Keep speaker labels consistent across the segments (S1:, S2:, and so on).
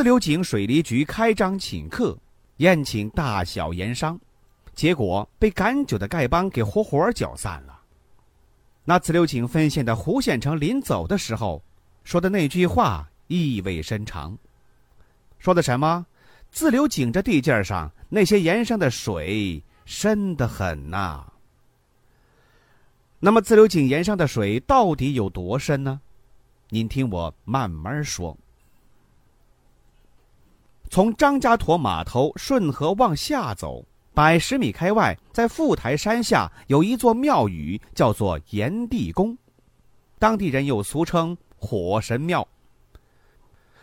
S1: 自流井水利局开张请客，宴请大小盐商，结果被赶酒的丐帮给活活搅散了。那自流井分县的胡县城临走的时候说的那句话意味深长，说的什么？自流井这地界上那些盐商的水深得很呐。那么自流井盐商的水到底有多深呢？您听我慢慢说。从张家坨码头顺河往下走，百十米开外，在富台山下有一座庙宇，叫做炎帝宫，当地人又俗称火神庙。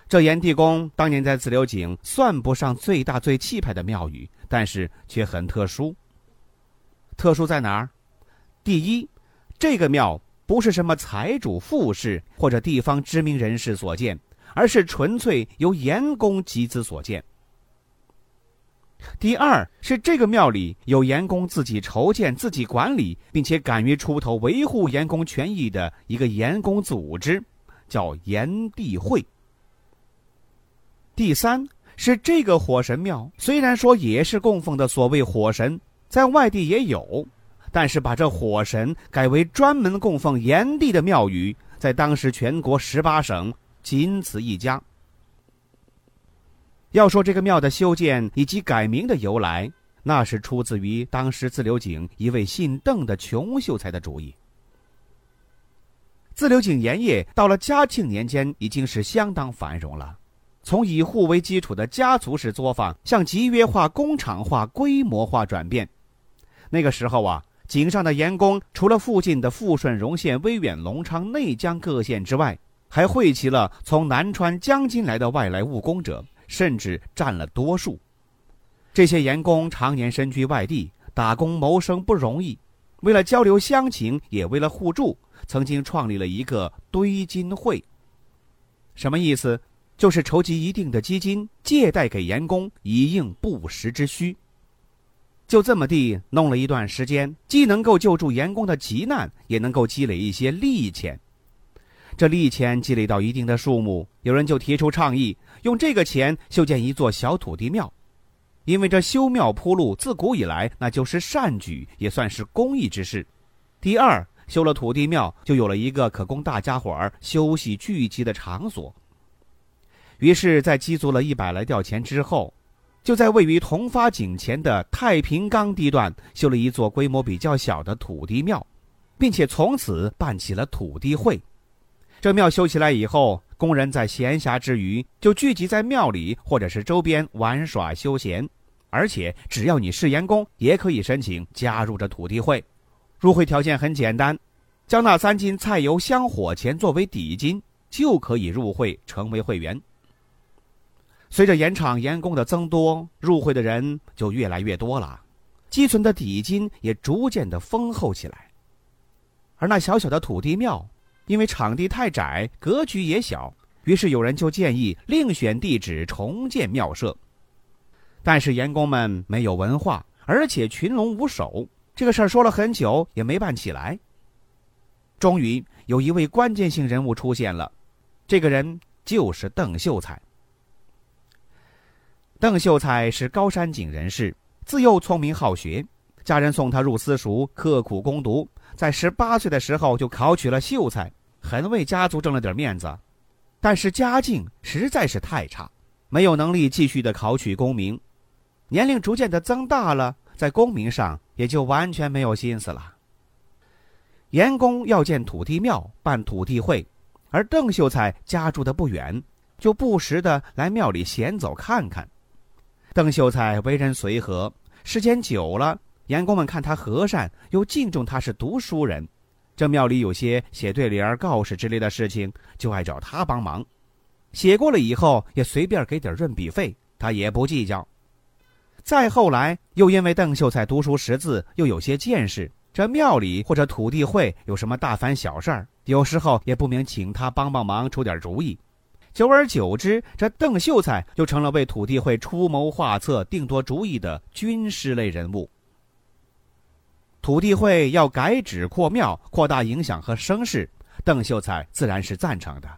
S1: 这炎帝宫当年在自流井算不上最大最气派的庙宇，但是却很特殊。特殊在哪儿？第一，这个庙不是什么财主、富士或者地方知名人士所建。而是纯粹由盐工集资所建。第二是这个庙里有盐工自己筹建、自己管理，并且敢于出头维护盐工权益的一个盐工组织，叫炎帝会。第三是这个火神庙，虽然说也是供奉的所谓火神，在外地也有，但是把这火神改为专门供奉炎帝的庙宇，在当时全国十八省。仅此一家。要说这个庙的修建以及改名的由来，那是出自于当时自流井一位姓邓的穷秀才的主意。自流井盐业到了嘉庆年间已经是相当繁荣了，从以户为基础的家族式作坊向集约化、工厂化、规模化转变。那个时候啊，井上的盐工除了附近的富顺、荣县、威远、隆昌、内江各县之外，还汇集了从南川、江津来的外来务工者，甚至占了多数。这些盐工常年身居外地，打工谋生不容易。为了交流乡情，也为了互助，曾经创立了一个堆金会。什么意思？就是筹集一定的基金，借贷给盐工，以应不时之需。就这么地弄了一段时间，既能够救助盐工的急难，也能够积累一些利钱。这利钱积累到一定的数目，有人就提出倡议，用这个钱修建一座小土地庙，因为这修庙铺路自古以来那就是善举，也算是公益之事。第二，修了土地庙，就有了一个可供大家伙儿休息聚集的场所。于是，在积足了一百来吊钱之后，就在位于同发井前的太平冈地段修了一座规模比较小的土地庙，并且从此办起了土地会。这庙修起来以后，工人在闲暇之余就聚集在庙里或者是周边玩耍休闲，而且只要你是员工，也可以申请加入这土地会。入会条件很简单，将那三斤菜油香火钱作为底金，就可以入会成为会员。随着盐场盐工的增多，入会的人就越来越多了，积存的底金也逐渐的丰厚起来。而那小小的土地庙。因为场地太窄，格局也小，于是有人就建议另选地址重建庙舍。但是盐工们没有文化，而且群龙无首，这个事儿说了很久也没办起来。终于有一位关键性人物出现了，这个人就是邓秀才。邓秀才是高山井人士，自幼聪明好学，家人送他入私塾，刻苦攻读，在十八岁的时候就考取了秀才。很为家族挣了点面子，但是家境实在是太差，没有能力继续的考取功名。年龄逐渐的增大了，在功名上也就完全没有心思了。严公要建土地庙，办土地会，而邓秀才家住的不远，就不时的来庙里闲走看看。邓秀才为人随和，时间久了，严公们看他和善，又敬重他是读书人。这庙里有些写对联、告示之类的事情，就爱找他帮忙。写过了以后也随便给点润笔费，他也不计较。再后来，又因为邓秀才读书识字，又有些见识，这庙里或者土地会有什么大凡小事儿，有时候也不明请他帮帮忙，出点主意。久而久之，这邓秀才就成了为土地会出谋划策、定夺主意的军师类人物。土地会要改址扩庙，扩大影响和声势，邓秀才自然是赞成的。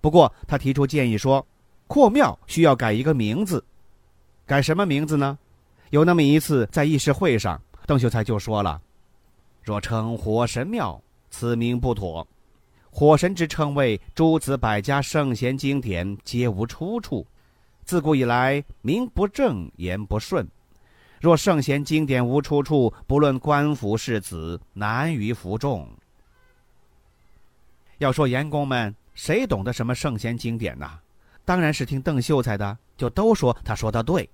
S1: 不过，他提出建议说，扩庙需要改一个名字。改什么名字呢？有那么一次在议事会上，邓秀才就说了：“若称火神庙，此名不妥。火神之称谓，诸子百家圣贤经典皆无出处。自古以来，名不正言不顺。若圣贤经典无出处，不论官府士子，难于服众。要说员工们，谁懂得什么圣贤经典呐？当然是听邓秀才的。”就都说他说的对。《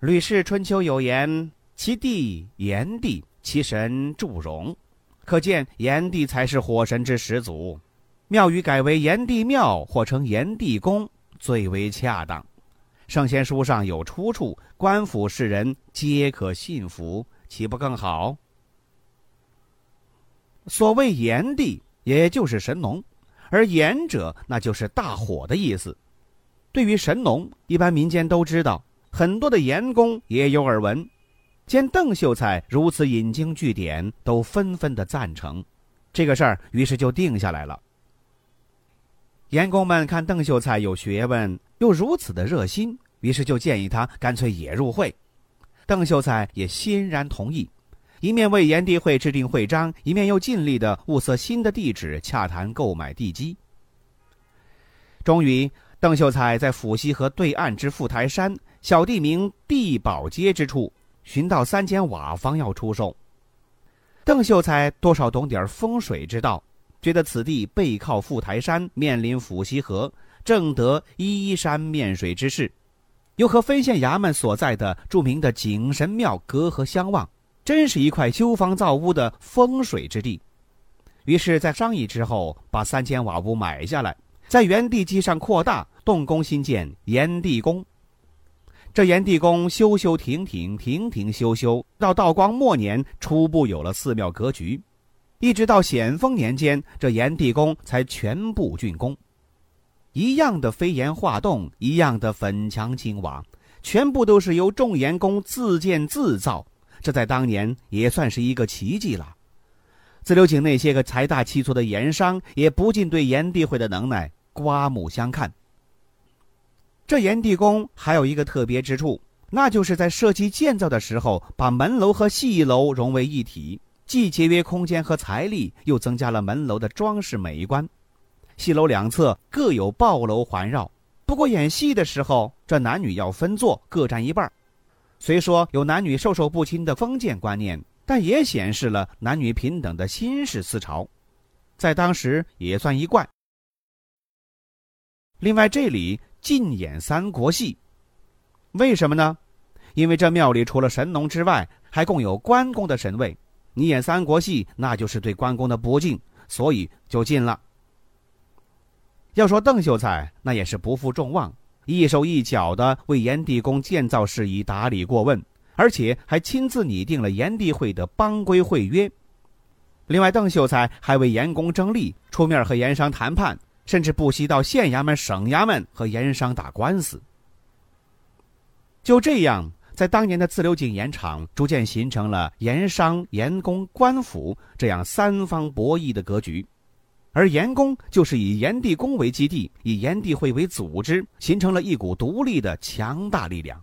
S1: 吕氏春秋》有言：“其地炎帝，其神祝融。”可见炎帝才是火神之始祖。庙宇改为炎帝庙或称炎帝宫最为恰当。圣贤书上有出处，官府世人皆可信服，岂不更好？所谓炎帝，也就是神农，而炎者，那就是大火的意思。对于神农，一般民间都知道，很多的盐工也有耳闻。见邓秀才如此引经据典，都纷纷的赞成，这个事儿于是就定下来了。盐工们看邓秀才有学问，又如此的热心，于是就建议他干脆也入会。邓秀才也欣然同意，一面为炎帝会制定会章，一面又尽力的物色新的地址，洽谈购买地基。终于。邓秀才在府西河对岸之富台山小地名地宝街之处寻到三间瓦房要出售。邓秀才多少懂点风水之道，觉得此地背靠富台山，面临府西河，正得依山面水之势，又和分县衙门所在的著名的景神庙隔河相望，真是一块修房造屋的风水之地。于是，在商议之后，把三间瓦屋买下来，在原地基上扩大。动工新建炎帝宫，这炎帝宫修修停停，停停修修，到道光末年初步有了寺庙格局，一直到咸丰年间，这炎帝宫才全部竣工。一样的飞檐画栋，一样的粉墙青瓦，全部都是由众岩工自建自造，这在当年也算是一个奇迹了。自流井那些个财大气粗的盐商，也不禁对炎帝会的能耐刮目相看。这炎帝宫还有一个特别之处，那就是在设计建造的时候，把门楼和戏楼融为一体，既节约空间和财力，又增加了门楼的装饰美观。戏楼两侧各有抱楼环绕，不过演戏的时候，这男女要分坐，各占一半。虽说有男女授受不亲的封建观念，但也显示了男女平等的新式思潮，在当时也算一贯。另外，这里。禁演三国戏，为什么呢？因为这庙里除了神农之外，还供有关公的神位。你演三国戏，那就是对关公的不敬，所以就禁了。要说邓秀才，那也是不负众望，一手一脚的为炎帝宫建造事宜打理过问，而且还亲自拟定了炎帝会的帮规会约。另外，邓秀才还为严公争利，出面和盐商谈判。甚至不惜到县衙门、省衙门和盐商打官司。就这样，在当年的自流井盐场，逐渐形成了盐商、盐工、官府这样三方博弈的格局。而盐工就是以炎帝宫为基地，以炎帝会为组织，形成了一股独立的强大力量。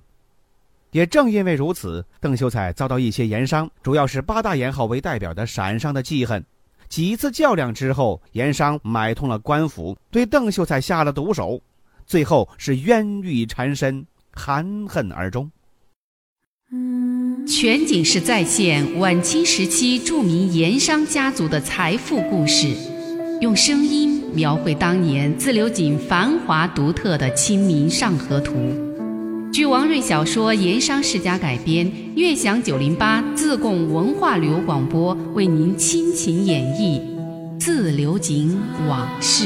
S1: 也正因为如此，邓秀才遭到一些盐商，主要是八大盐号为代表的陕商的记恨。几次较量之后，盐商买通了官府，对邓秀才下了毒手，最后是冤狱缠身，含恨而终。
S2: 全景式再现晚清时期著名盐商家族的财富故事，用声音描绘当年自流井繁华独特的《清明上河图》。据王瑞小说《盐商世家》改编，悦享九零八自贡文化旅游广播为您倾情演绎《自流井往事》。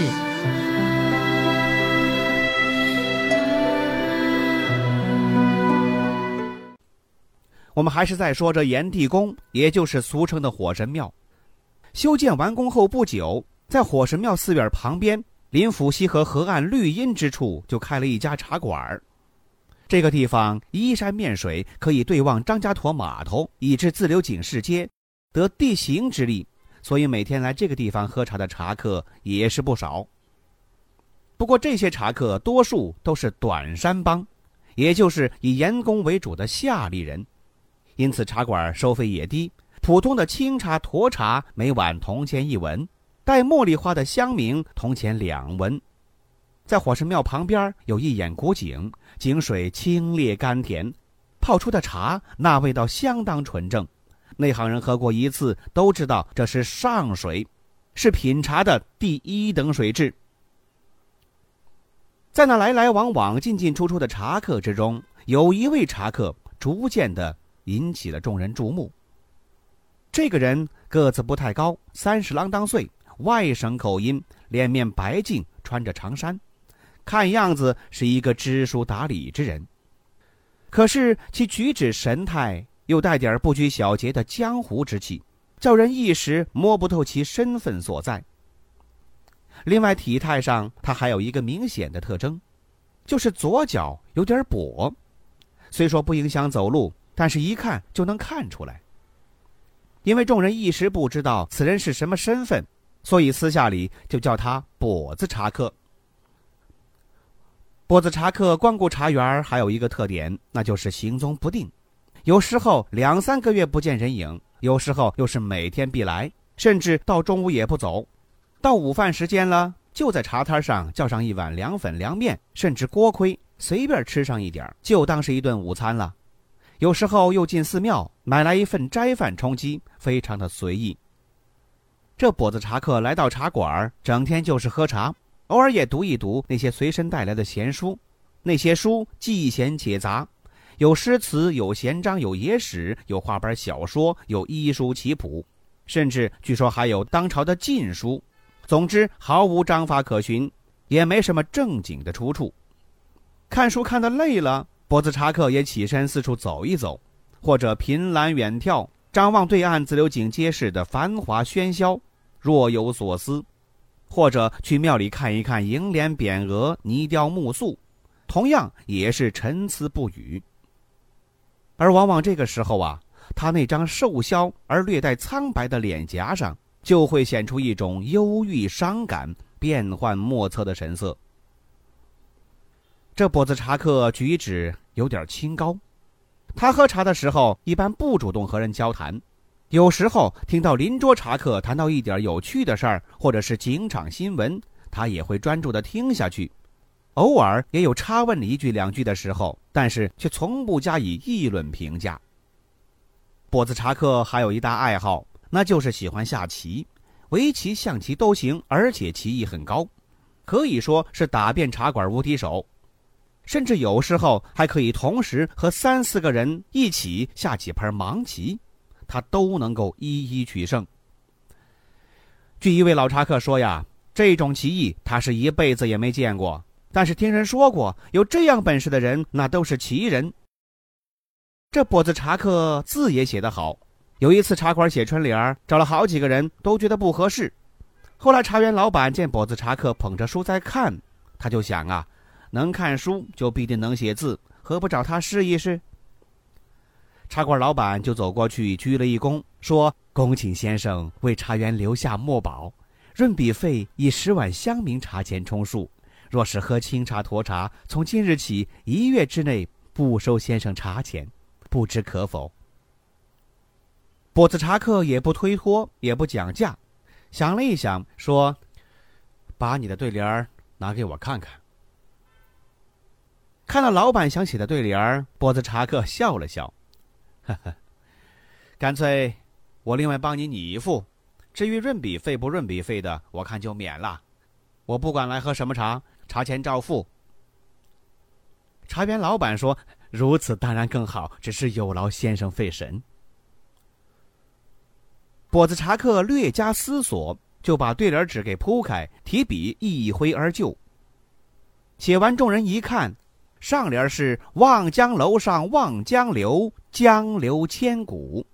S1: 我们还是在说这炎帝宫，也就是俗称的火神庙。修建完工后不久，在火神庙寺院旁边，临府西河河岸绿荫之处，就开了一家茶馆这个地方依山面水，可以对望张家沱码头，以至自流井市街，得地形之利，所以每天来这个地方喝茶的茶客也是不少。不过这些茶客多数都是短山帮，也就是以盐工为主的下里人。因此，茶馆收费也低，普通的清茶、沱茶每碗铜钱一文，带茉莉花的香茗铜钱两文。在火神庙旁边有一眼古井，井水清冽甘甜，泡出的茶那味道相当纯正。内行人喝过一次都知道这是上水，是品茶的第一等水质。在那来来往往、进进出出的茶客之中，有一位茶客逐渐的。引起了众人注目。这个人个子不太高，三十郎当岁，外省口音，脸面白净，穿着长衫，看样子是一个知书达理之人。可是其举止神态又带点不拘小节的江湖之气，叫人一时摸不透其身份所在。另外，体态上他还有一个明显的特征，就是左脚有点跛，虽说不影响走路。但是，一看就能看出来。因为众人一时不知道此人是什么身份，所以私下里就叫他“跛子茶客”。跛子茶客光顾茶园，还有一个特点，那就是行踪不定，有时候两三个月不见人影，有时候又是每天必来，甚至到中午也不走。到午饭时间了，就在茶摊上叫上一碗凉粉、凉面，甚至锅盔，随便吃上一点，就当是一顿午餐了。有时候又进寺庙买来一份斋饭充饥，非常的随意。这跛子茶客来到茶馆，整天就是喝茶，偶尔也读一读那些随身带来的闲书。那些书既闲且杂，有诗词，有闲章，有野史，有话本小说，有医书棋谱，甚至据说还有当朝的禁书。总之，毫无章法可循，也没什么正经的出处。看书看得累了。跛子茶客也起身四处走一走，或者凭栏远眺，张望对岸自流井街市的繁华喧嚣，若有所思；或者去庙里看一看楹联匾额、泥雕木塑，同样也是沉思不语。而往往这个时候啊，他那张瘦削而略带苍白的脸颊上，就会显出一种忧郁伤感、变幻莫测的神色。这跛子茶客举止有点清高，他喝茶的时候一般不主动和人交谈，有时候听到邻桌茶客谈到一点有趣的事儿，或者是警场新闻，他也会专注的听下去，偶尔也有插问一句两句的时候，但是却从不加以议论评价。跛子茶客还有一大爱好，那就是喜欢下棋，围棋、象棋都行，而且棋艺很高，可以说是打遍茶馆无敌手。甚至有时候还可以同时和三四个人一起下几盘盲棋，他都能够一一取胜。据一位老茶客说呀，这种棋艺他是一辈子也没见过，但是听人说过有这样本事的人，那都是奇人。这跛子茶客字也写得好，有一次茶馆写春联找了好几个人都觉得不合适，后来茶园老板见跛子茶客捧着书在看，他就想啊。能看书就必定能写字，何不找他试一试？茶馆老板就走过去鞠了一躬，说：“恭请先生为茶园留下墨宝，润笔费以十碗香茗茶钱充数。若是喝清茶、沱茶，从今日起一月之内不收先生茶钱，不知可否？”跛子茶客也不推脱，也不讲价，想了一想，说：“把你的对联拿给我看看。”看到老板想写的对联儿，跛子茶客笑了笑，呵呵，干脆我另外帮你拟一副。至于润笔费不润笔费的，我看就免了。我不管来喝什么茶，茶钱照付。茶园老板说：“如此当然更好，只是有劳先生费神。”跛子茶客略加思索，就把对联纸给铺开，提笔一挥而就。写完，众人一看。上联是“望江楼上望江流，江流千古”，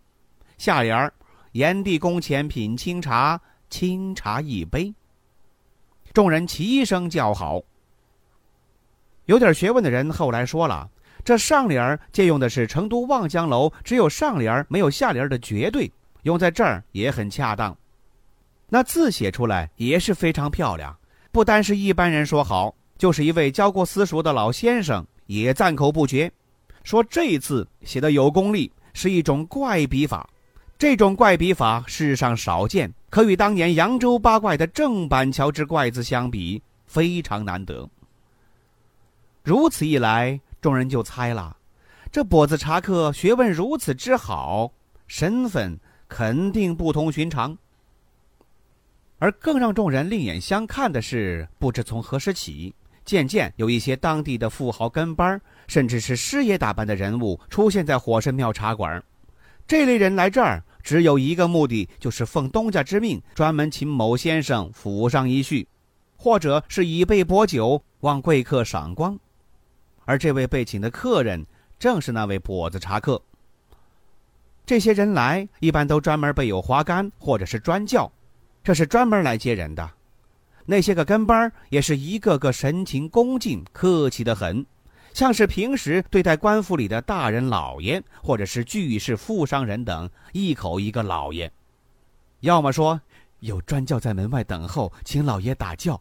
S1: 下联“炎帝宫前品清茶，清茶一杯”。众人齐声叫好。有点学问的人后来说了，这上联借用的是成都望江楼只有上联没有下联的绝对，用在这儿也很恰当。那字写出来也是非常漂亮，不单是一般人说好，就是一位教过私塾的老先生也赞口不绝，说这字写的有功力，是一种怪笔法。这种怪笔法世上少见，可与当年扬州八怪的郑板桥之怪字相比，非常难得。如此一来，众人就猜了，这跛子茶客学问如此之好，身份肯定不同寻常。而更让众人另眼相看的是，不知从何时起，渐渐有一些当地的富豪跟班甚至是师爷打扮的人物出现在火神庙茶馆。这类人来这儿，只有一个目的，就是奉东家之命，专门请某先生府上一叙，或者是以备薄酒，望贵客赏光。而这位被请的客人，正是那位跛子茶客。这些人来，一般都专门备有花杆或者是专轿。这是专门来接人的，那些个跟班也是一个个神情恭敬、客气的很，像是平时对待官府里的大人老爷，或者是巨士、富商人等，一口一个老爷。要么说有专轿在门外等候，请老爷打轿；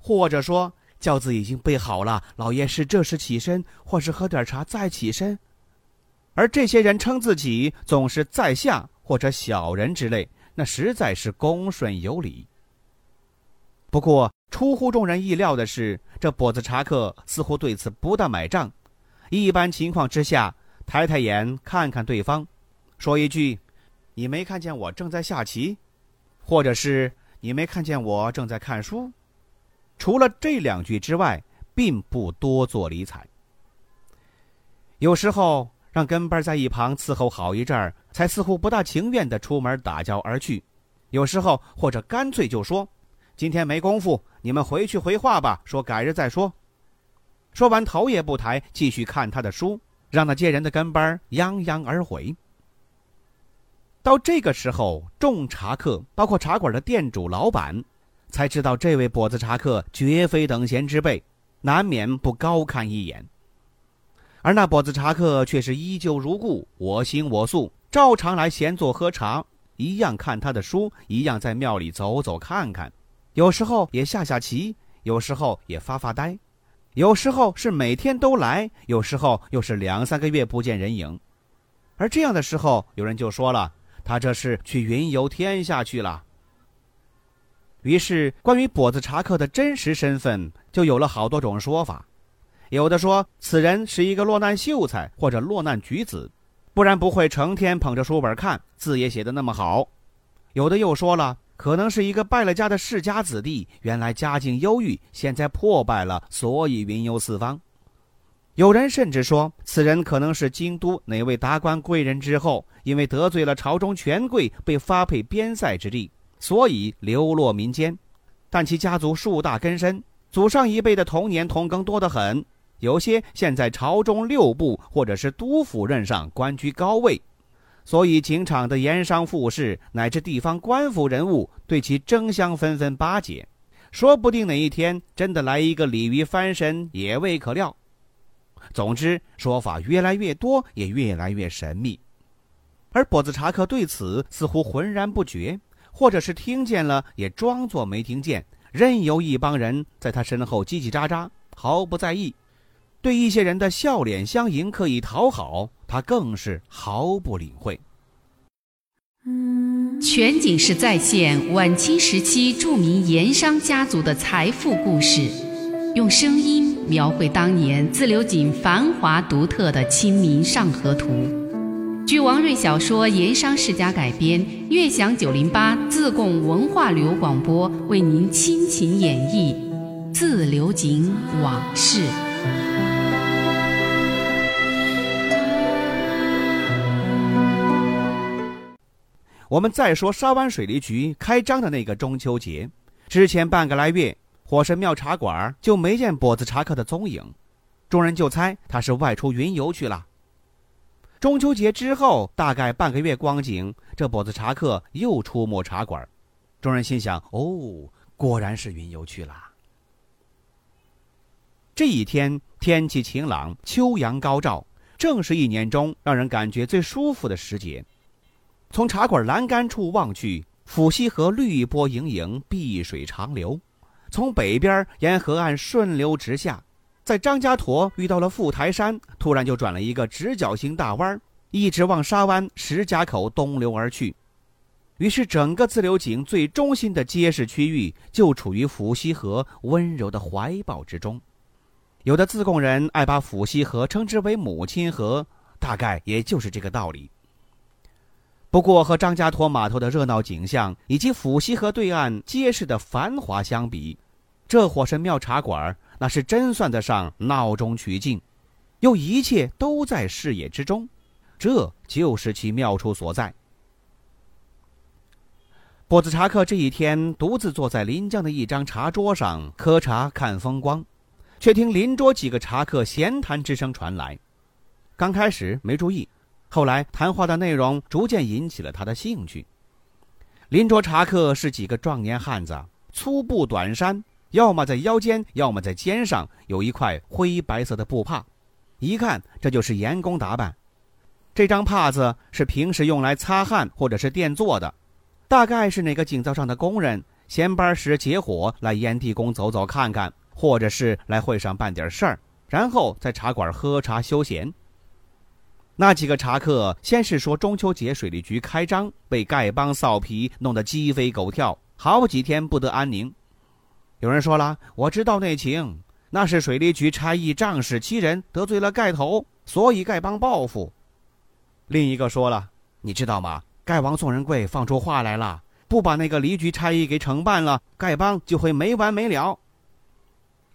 S1: 或者说轿子已经备好了，老爷是这时起身，或是喝点茶再起身。而这些人称自己总是在下或者小人之类。那实在是恭顺有礼。不过出乎众人意料的是，这跛子查克似乎对此不大买账。一般情况之下，抬抬眼看看对方，说一句：“你没看见我正在下棋？”或者是“你没看见我正在看书？”除了这两句之外，并不多做理睬。有时候。让跟班在一旁伺候好一阵儿，才似乎不大情愿的出门打交而去。有时候或者干脆就说：“今天没工夫，你们回去回话吧，说改日再说。”说完头也不抬，继续看他的书，让那接人的跟班泱泱而回。到这个时候，众茶客，包括茶馆的店主、老板，才知道这位跛子茶客绝非等闲之辈，难免不高看一眼。而那跛子茶客却是依旧如故，我行我素，照常来闲坐喝茶，一样看他的书，一样在庙里走走看看，有时候也下下棋，有时候也发发呆，有时候是每天都来，有时候又是两三个月不见人影。而这样的时候，有人就说了，他这是去云游天下去了。于是，关于跛子查克的真实身份，就有了好多种说法。有的说此人是一个落难秀才或者落难举子，不然不会成天捧着书本看，字也写得那么好。有的又说了，可能是一个败了家的世家子弟，原来家境优裕，现在破败了，所以云游四方。有人甚至说，此人可能是京都哪位达官贵人之后，因为得罪了朝中权贵，被发配边塞之地，所以流落民间。但其家族树大根深，祖上一辈的童年同庚多得很。有些现在朝中六部或者是督府任上，官居高位，所以情场的盐商富士乃至地方官府人物对其争相纷纷巴结，说不定哪一天真的来一个鲤鱼翻身也未可料。总之，说法越来越多，也越来越神秘。而跛子查克对此似乎浑然不觉，或者是听见了也装作没听见，任由一帮人在他身后叽叽喳喳，毫不在意。对一些人的笑脸相迎、刻意讨好，他更是毫不领会。
S2: 全景式再现晚清时期著名盐商家族的财富故事，用声音描绘当年自流井繁华独特的《清明上河图》。据王瑞小说《盐商世家》改编，悦享九零八自贡文化旅游广播为您倾情演绎《自流井往事》。
S1: 我们再说沙湾水利局开张的那个中秋节，之前半个来月，火神庙茶馆就没见跛子茶客的踪影，众人就猜他是外出云游去了。中秋节之后，大概半个月光景，这跛子茶客又出没茶馆。众人心想：哦，果然是云游去了。这一天天气晴朗，秋阳高照，正是一年中让人感觉最舒服的时节。从茶馆栏杆处望去，抚溪河绿波盈盈，碧水长流。从北边沿河岸顺流直下，在张家沱遇到了富台山，突然就转了一个直角形大弯，一直往沙湾石家口东流而去。于是，整个自流井最中心的街市区域就处于抚溪河温柔的怀抱之中。有的自贡人爱把抚溪河称之为“母亲河”，大概也就是这个道理。不过，和张家沱码头的热闹景象以及抚西河对岸街市的繁华相比，这火神庙茶馆那是真算得上闹中取静，又一切都在视野之中，这就是其妙处所在。波子茶客这一天独自坐在临江的一张茶桌上喝茶看风光，却听邻桌几个茶客闲谈之声传来。刚开始没注意，后来谈话的内容逐渐引起了他的兴趣。邻桌茶客是几个壮年汉子，粗布短衫，要么在腰间，要么在肩上有一块灰白色的布帕，一看这就是员工打扮。这张帕子是平时用来擦汗或者是垫坐的。大概是哪个井灶上的工人闲班时结伙来烟地宫走走看看，或者是来会上办点事儿，然后在茶馆喝茶休闲。那几个茶客先是说中秋节水利局开张，被丐帮臊皮弄得鸡飞狗跳，好几天不得安宁。有人说了，我知道内情，那是水利局差役仗势欺人，得罪了丐头，所以丐帮报复。另一个说了，你知道吗？丐王宋仁贵放出话来了，不把那个离局差役给惩办了，丐帮就会没完没了。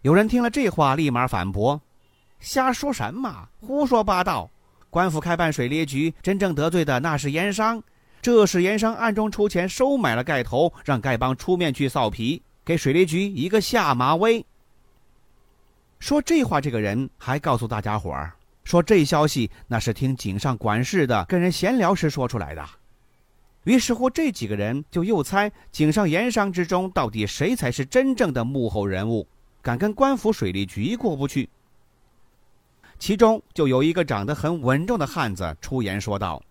S1: 有人听了这话，立马反驳：“瞎说什么？胡说八道！官府开办水利局，真正得罪的那是盐商，这是盐商暗中出钱收买了丐头，让丐帮出面去臊皮，给水利局一个下马威。”说这话这个人还告诉大家伙儿，说这消息那是听井上管事的跟人闲聊时说出来的。于是乎，这几个人就又猜井上盐商之中到底谁才是真正的幕后人物，敢跟官府水利局过不去。其中就有一个长得很稳重的汉子出言说道：“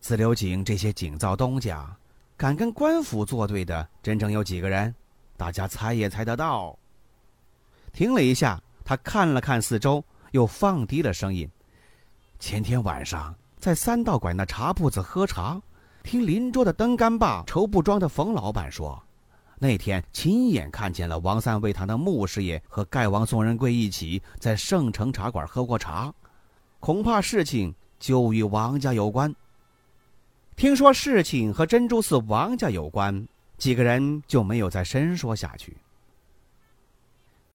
S1: 自流井这些井造东家，敢跟官府作对的，真正有几个人？大家猜也猜得到。”停了一下，他看了看四周，又放低了声音：“前天晚上在三道拐那茶铺子喝茶。”听邻桌的灯干爸绸布庄的冯老板说，那天亲眼看见了王三味堂的穆师爷和丐王宋仁贵一起在圣城茶馆喝过茶，恐怕事情就与王家有关。听说事情和珍珠寺王家有关，几个人就没有再深说下去。